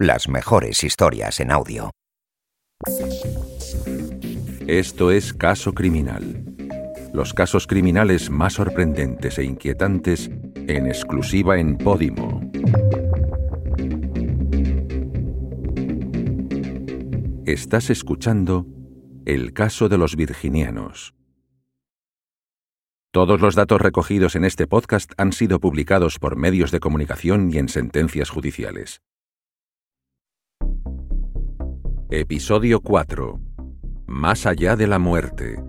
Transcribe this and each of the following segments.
Las mejores historias en audio. Esto es Caso Criminal. Los casos criminales más sorprendentes e inquietantes en exclusiva en Podimo. Estás escuchando El caso de los virginianos. Todos los datos recogidos en este podcast han sido publicados por medios de comunicación y en sentencias judiciales. Episodio 4. Más allá de la muerte.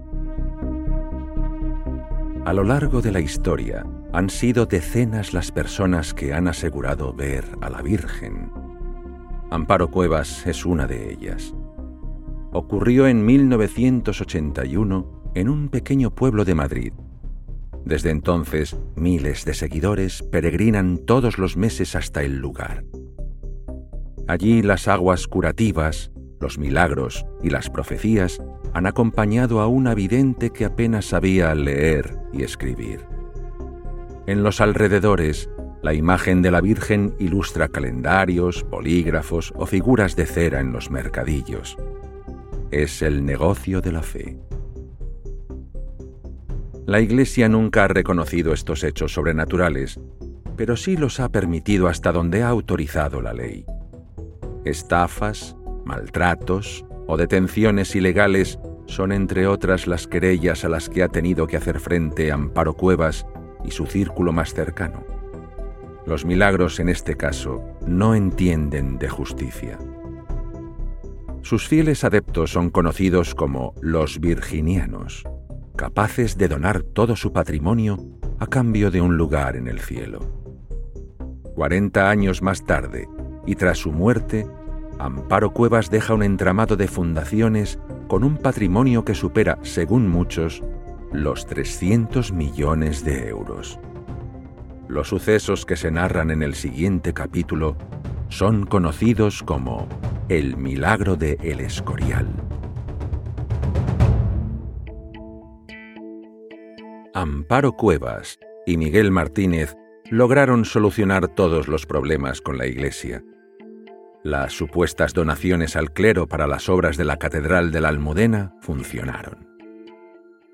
A lo largo de la historia, han sido decenas las personas que han asegurado ver a la Virgen. Amparo Cuevas es una de ellas. Ocurrió en 1981 en un pequeño pueblo de Madrid. Desde entonces, miles de seguidores peregrinan todos los meses hasta el lugar. Allí las aguas curativas, los milagros y las profecías han acompañado a una vidente que apenas sabía leer y escribir. En los alrededores, la imagen de la Virgen ilustra calendarios, bolígrafos o figuras de cera en los mercadillos. Es el negocio de la fe. La Iglesia nunca ha reconocido estos hechos sobrenaturales, pero sí los ha permitido hasta donde ha autorizado la ley. Estafas, maltratos o detenciones ilegales son entre otras las querellas a las que ha tenido que hacer frente Amparo Cuevas y su círculo más cercano. Los milagros en este caso no entienden de justicia. Sus fieles adeptos son conocidos como los virginianos capaces de donar todo su patrimonio a cambio de un lugar en el cielo. Cuarenta años más tarde, y tras su muerte, Amparo Cuevas deja un entramado de fundaciones con un patrimonio que supera, según muchos, los 300 millones de euros. Los sucesos que se narran en el siguiente capítulo son conocidos como el milagro de El Escorial. Amparo Cuevas y Miguel Martínez lograron solucionar todos los problemas con la Iglesia. Las supuestas donaciones al clero para las obras de la Catedral de la Almudena funcionaron.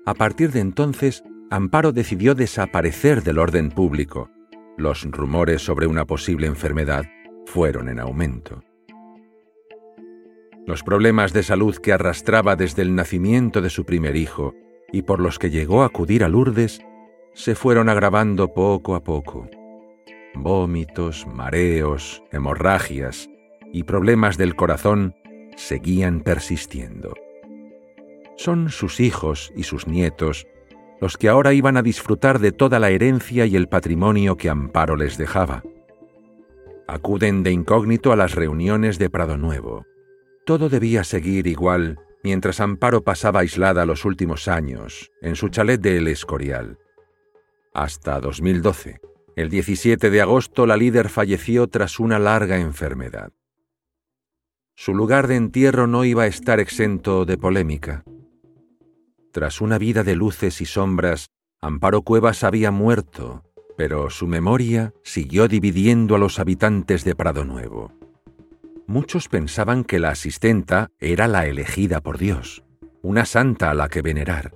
A partir de entonces, Amparo decidió desaparecer del orden público. Los rumores sobre una posible enfermedad fueron en aumento. Los problemas de salud que arrastraba desde el nacimiento de su primer hijo y por los que llegó a acudir a Lourdes se fueron agravando poco a poco. Vómitos, mareos, hemorragias y problemas del corazón seguían persistiendo. Son sus hijos y sus nietos los que ahora iban a disfrutar de toda la herencia y el patrimonio que Amparo les dejaba. Acuden de incógnito a las reuniones de Prado Nuevo. Todo debía seguir igual mientras Amparo pasaba aislada los últimos años en su chalet de El Escorial. Hasta 2012. El 17 de agosto la líder falleció tras una larga enfermedad. Su lugar de entierro no iba a estar exento de polémica. Tras una vida de luces y sombras, Amparo Cuevas había muerto, pero su memoria siguió dividiendo a los habitantes de Prado Nuevo muchos pensaban que la asistenta era la elegida por Dios, una santa a la que venerar.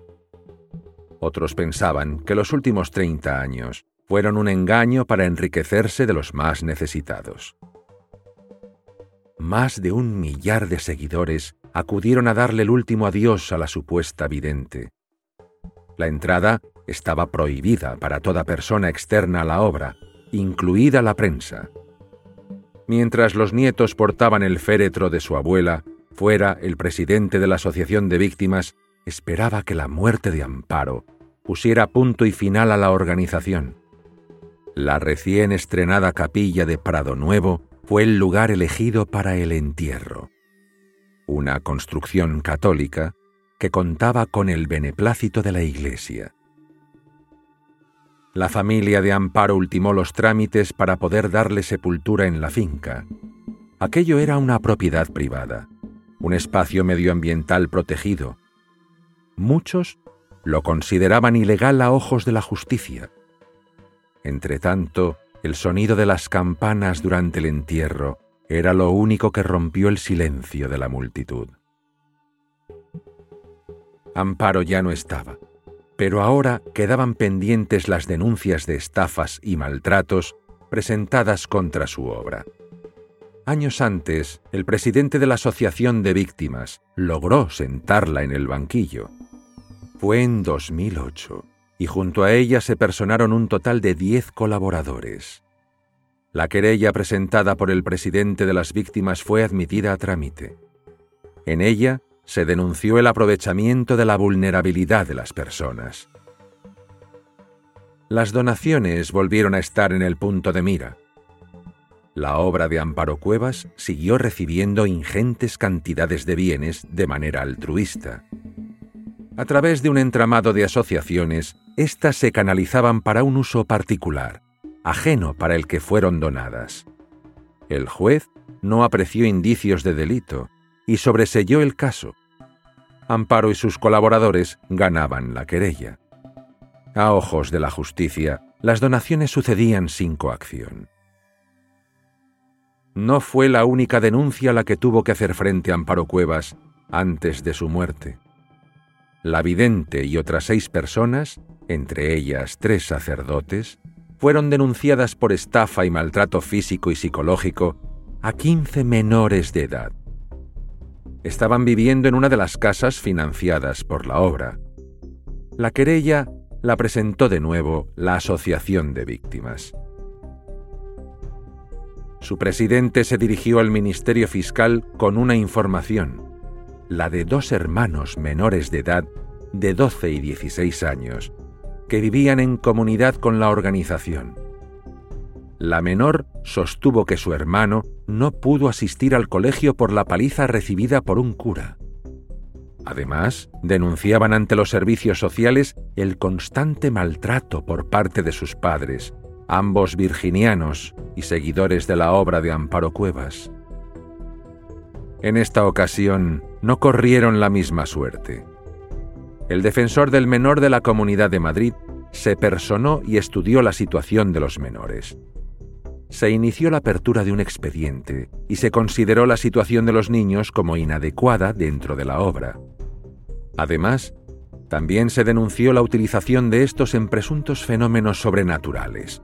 Otros pensaban que los últimos 30 años fueron un engaño para enriquecerse de los más necesitados. Más de un millar de seguidores acudieron a darle el último adiós a la supuesta vidente. La entrada estaba prohibida para toda persona externa a la obra, incluida la prensa. Mientras los nietos portaban el féretro de su abuela, fuera el presidente de la Asociación de Víctimas esperaba que la muerte de Amparo pusiera punto y final a la organización. La recién estrenada capilla de Prado Nuevo fue el lugar elegido para el entierro. Una construcción católica que contaba con el beneplácito de la Iglesia. La familia de Amparo ultimó los trámites para poder darle sepultura en la finca. Aquello era una propiedad privada, un espacio medioambiental protegido. Muchos lo consideraban ilegal a ojos de la justicia. Entretanto, el sonido de las campanas durante el entierro era lo único que rompió el silencio de la multitud. Amparo ya no estaba, pero ahora quedaban pendientes las denuncias de estafas y maltratos presentadas contra su obra. Años antes, el presidente de la Asociación de Víctimas logró sentarla en el banquillo. Fue en 2008 y junto a ella se personaron un total de 10 colaboradores. La querella presentada por el presidente de las víctimas fue admitida a trámite. En ella se denunció el aprovechamiento de la vulnerabilidad de las personas. Las donaciones volvieron a estar en el punto de mira. La obra de Amparo Cuevas siguió recibiendo ingentes cantidades de bienes de manera altruista. A través de un entramado de asociaciones, éstas se canalizaban para un uso particular, ajeno para el que fueron donadas. El juez no apreció indicios de delito y sobreselló el caso. Amparo y sus colaboradores ganaban la querella. A ojos de la justicia, las donaciones sucedían sin coacción. No fue la única denuncia la que tuvo que hacer frente a Amparo Cuevas antes de su muerte. La vidente y otras seis personas, entre ellas tres sacerdotes, fueron denunciadas por estafa y maltrato físico y psicológico a 15 menores de edad. Estaban viviendo en una de las casas financiadas por la obra. La querella la presentó de nuevo la Asociación de Víctimas. Su presidente se dirigió al Ministerio Fiscal con una información la de dos hermanos menores de edad de 12 y 16 años, que vivían en comunidad con la organización. La menor sostuvo que su hermano no pudo asistir al colegio por la paliza recibida por un cura. Además, denunciaban ante los servicios sociales el constante maltrato por parte de sus padres, ambos virginianos y seguidores de la obra de Amparo Cuevas. En esta ocasión no corrieron la misma suerte. El defensor del menor de la Comunidad de Madrid se personó y estudió la situación de los menores. Se inició la apertura de un expediente y se consideró la situación de los niños como inadecuada dentro de la obra. Además, también se denunció la utilización de estos en presuntos fenómenos sobrenaturales.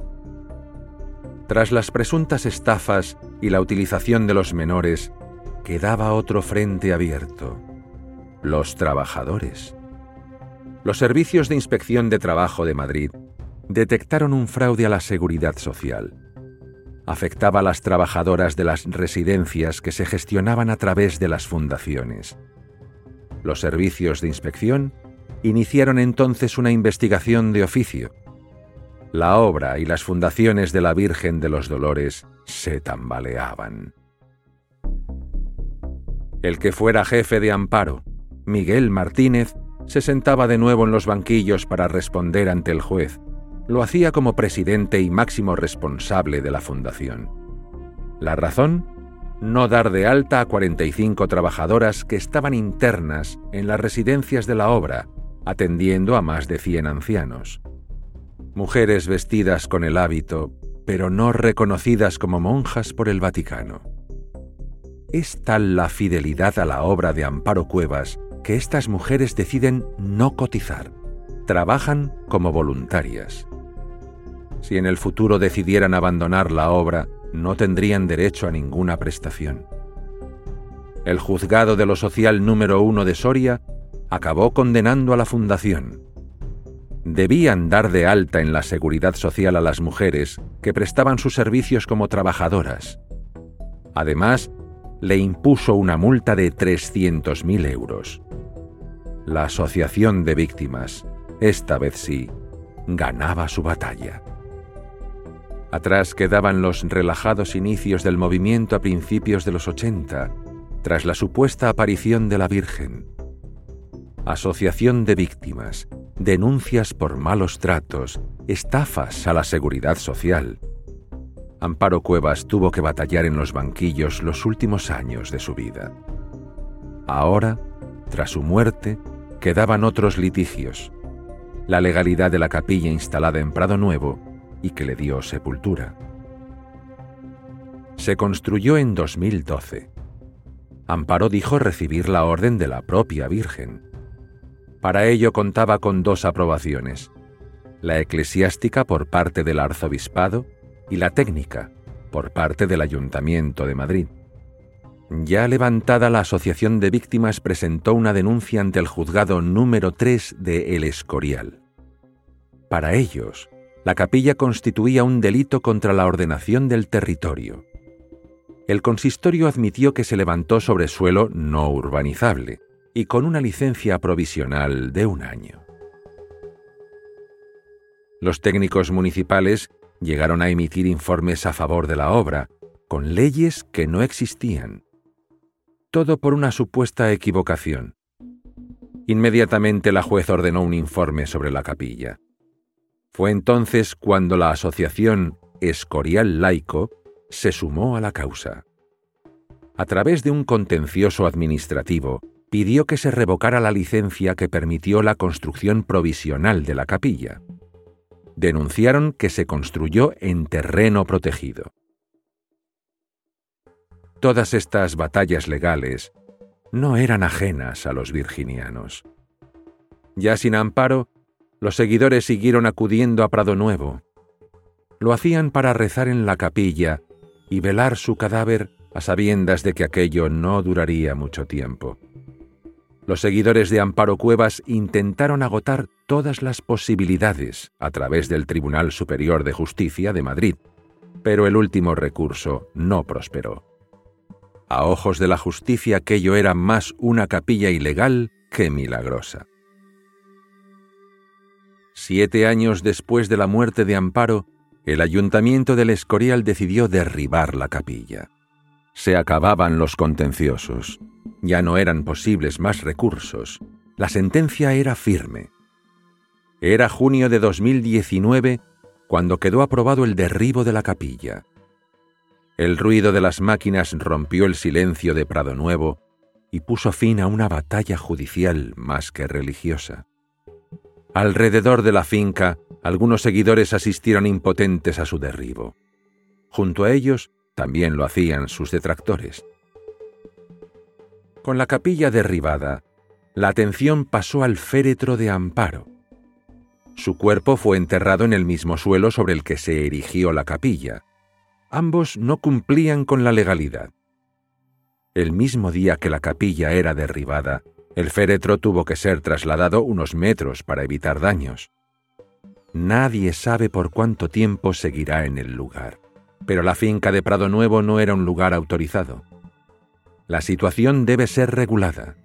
Tras las presuntas estafas y la utilización de los menores, quedaba otro frente abierto, los trabajadores. Los servicios de inspección de trabajo de Madrid detectaron un fraude a la seguridad social. Afectaba a las trabajadoras de las residencias que se gestionaban a través de las fundaciones. Los servicios de inspección iniciaron entonces una investigación de oficio. La obra y las fundaciones de la Virgen de los Dolores se tambaleaban. El que fuera jefe de amparo, Miguel Martínez, se sentaba de nuevo en los banquillos para responder ante el juez. Lo hacía como presidente y máximo responsable de la fundación. ¿La razón? No dar de alta a 45 trabajadoras que estaban internas en las residencias de la obra, atendiendo a más de 100 ancianos. Mujeres vestidas con el hábito, pero no reconocidas como monjas por el Vaticano. Es tal la fidelidad a la obra de Amparo Cuevas que estas mujeres deciden no cotizar. Trabajan como voluntarias. Si en el futuro decidieran abandonar la obra, no tendrían derecho a ninguna prestación. El juzgado de lo social número uno de Soria acabó condenando a la fundación. Debían dar de alta en la seguridad social a las mujeres que prestaban sus servicios como trabajadoras. Además, le impuso una multa de 300.000 euros. La Asociación de Víctimas, esta vez sí, ganaba su batalla. Atrás quedaban los relajados inicios del movimiento a principios de los 80, tras la supuesta aparición de la Virgen. Asociación de Víctimas, denuncias por malos tratos, estafas a la seguridad social, Amparo Cuevas tuvo que batallar en los banquillos los últimos años de su vida. Ahora, tras su muerte, quedaban otros litigios. La legalidad de la capilla instalada en Prado Nuevo y que le dio sepultura. se construyó en 2012. Amparo dijo recibir la orden de la propia Virgen. Para ello contaba con dos aprobaciones, la eclesiástica por parte del arzobispado y la técnica por parte del Ayuntamiento de Madrid. Ya levantada la Asociación de Víctimas presentó una denuncia ante el juzgado número 3 de El Escorial. Para ellos, la capilla constituía un delito contra la ordenación del territorio. El consistorio admitió que se levantó sobre suelo no urbanizable y con una licencia provisional de un año. Los técnicos municipales llegaron a emitir informes a favor de la obra, con leyes que no existían. Todo por una supuesta equivocación. Inmediatamente la juez ordenó un informe sobre la capilla. Fue entonces cuando la asociación Escorial Laico se sumó a la causa. A través de un contencioso administrativo, pidió que se revocara la licencia que permitió la construcción provisional de la capilla. Denunciaron que se construyó en terreno protegido. Todas estas batallas legales no eran ajenas a los virginianos. Ya sin amparo, los seguidores siguieron acudiendo a Prado Nuevo. Lo hacían para rezar en la capilla y velar su cadáver a sabiendas de que aquello no duraría mucho tiempo. Los seguidores de Amparo Cuevas intentaron agotar todas las posibilidades a través del Tribunal Superior de Justicia de Madrid, pero el último recurso no prosperó. A ojos de la justicia aquello era más una capilla ilegal que milagrosa. Siete años después de la muerte de Amparo, el ayuntamiento del Escorial decidió derribar la capilla. Se acababan los contenciosos. Ya no eran posibles más recursos. La sentencia era firme. Era junio de 2019 cuando quedó aprobado el derribo de la capilla. El ruido de las máquinas rompió el silencio de Prado Nuevo y puso fin a una batalla judicial más que religiosa. Alrededor de la finca, algunos seguidores asistieron impotentes a su derribo. Junto a ellos, también lo hacían sus detractores. Con la capilla derribada, la atención pasó al féretro de Amparo. Su cuerpo fue enterrado en el mismo suelo sobre el que se erigió la capilla. Ambos no cumplían con la legalidad. El mismo día que la capilla era derribada, el féretro tuvo que ser trasladado unos metros para evitar daños. Nadie sabe por cuánto tiempo seguirá en el lugar, pero la finca de Prado Nuevo no era un lugar autorizado. La situación debe ser regulada.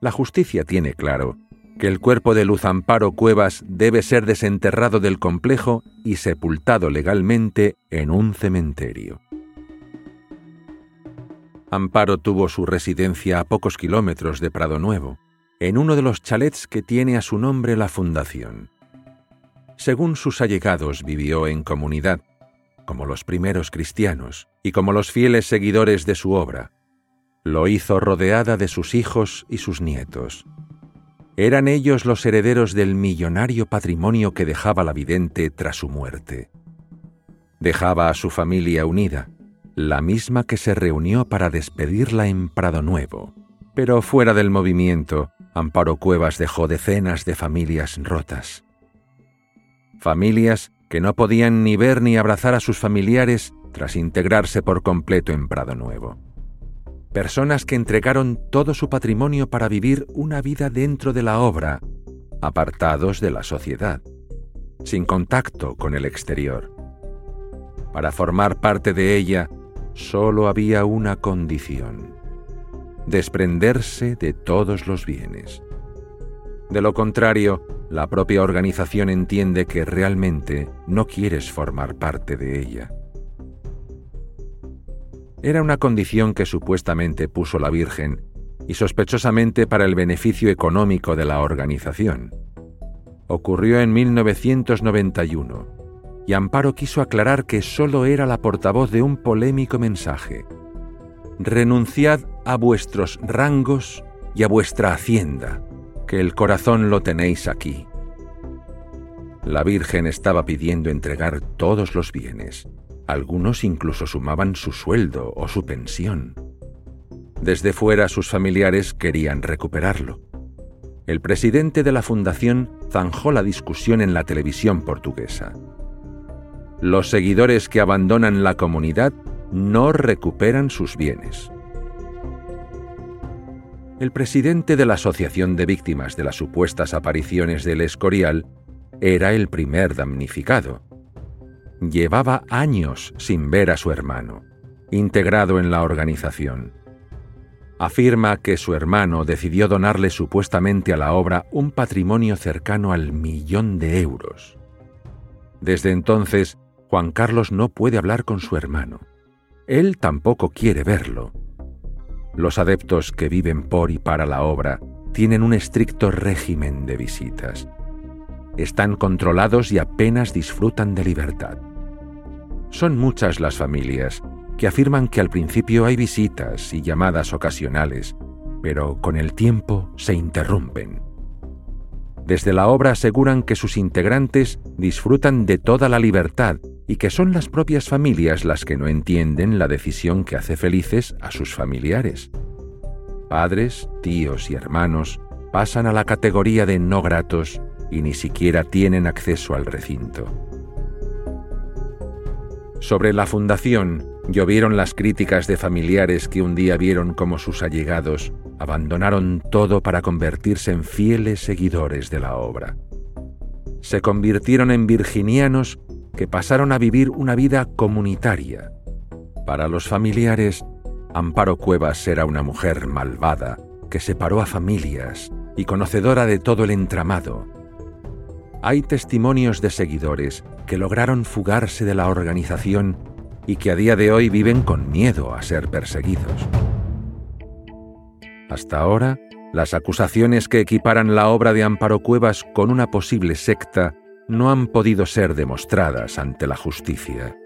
La justicia tiene claro que el cuerpo de Luz Amparo Cuevas debe ser desenterrado del complejo y sepultado legalmente en un cementerio. Amparo tuvo su residencia a pocos kilómetros de Prado Nuevo, en uno de los chalets que tiene a su nombre la fundación. Según sus allegados, vivió en comunidad, como los primeros cristianos y como los fieles seguidores de su obra. Lo hizo rodeada de sus hijos y sus nietos. Eran ellos los herederos del millonario patrimonio que dejaba la vidente tras su muerte. Dejaba a su familia unida, la misma que se reunió para despedirla en Prado Nuevo. Pero fuera del movimiento, Amparo Cuevas dejó decenas de familias rotas. Familias que no podían ni ver ni abrazar a sus familiares tras integrarse por completo en Prado Nuevo. Personas que entregaron todo su patrimonio para vivir una vida dentro de la obra, apartados de la sociedad, sin contacto con el exterior. Para formar parte de ella, solo había una condición, desprenderse de todos los bienes. De lo contrario, la propia organización entiende que realmente no quieres formar parte de ella. Era una condición que supuestamente puso la Virgen y sospechosamente para el beneficio económico de la organización. Ocurrió en 1991 y Amparo quiso aclarar que sólo era la portavoz de un polémico mensaje. Renunciad a vuestros rangos y a vuestra hacienda, que el corazón lo tenéis aquí. La Virgen estaba pidiendo entregar todos los bienes, Algunos incluso sumaban su sueldo o su pensión. Desde fuera sus familiares querían recuperarlo. El presidente de la fundación zanjó la discusión en la televisión portuguesa. Los seguidores que abandonan la comunidad no recuperan sus bienes. El presidente de la Asociación de Víctimas de las supuestas apariciones del Escorial era el primer damnificado. Llevaba años sin ver a su hermano, integrado en la organización afirma que su hermano decidió donarle supuestamente a la obra un patrimonio cercano al millón de euros. Desde entonces, Juan Carlos no puede hablar con su hermano. Él tampoco quiere verlo. Los adeptos que viven por y para la obra tienen un estricto régimen de visitas. Están controlados y apenas disfrutan de libertad. Son muchas las familias que afirman que al principio hay visitas y llamadas ocasionales, pero con el tiempo se interrumpen. Desde la obra aseguran que sus integrantes disfrutan de toda la libertad y que son las propias familias las que no entienden la decisión que hace felices a sus familiares. Padres, tíos y hermanos pasan a la categoría de no gratos y ni siquiera tienen acceso al recinto. Sobre la fundación, llovieron las críticas de familiares que un día vieron cómo sus allegados abandonaron todo para convertirse en fieles seguidores de la obra. Se convirtieron en virginianos que pasaron a vivir una vida comunitaria. Para los familiares, Amparo Cuevas era una mujer malvada que separó a familias y conocedora de todo el entramado. Hay testimonios de seguidores que lograron fugarse de la organización y que a día de hoy viven con miedo a ser perseguidos. Hasta ahora, las acusaciones que equiparan la obra de Amparo Cuevas con una posible secta no han podido ser demostradas ante la justicia.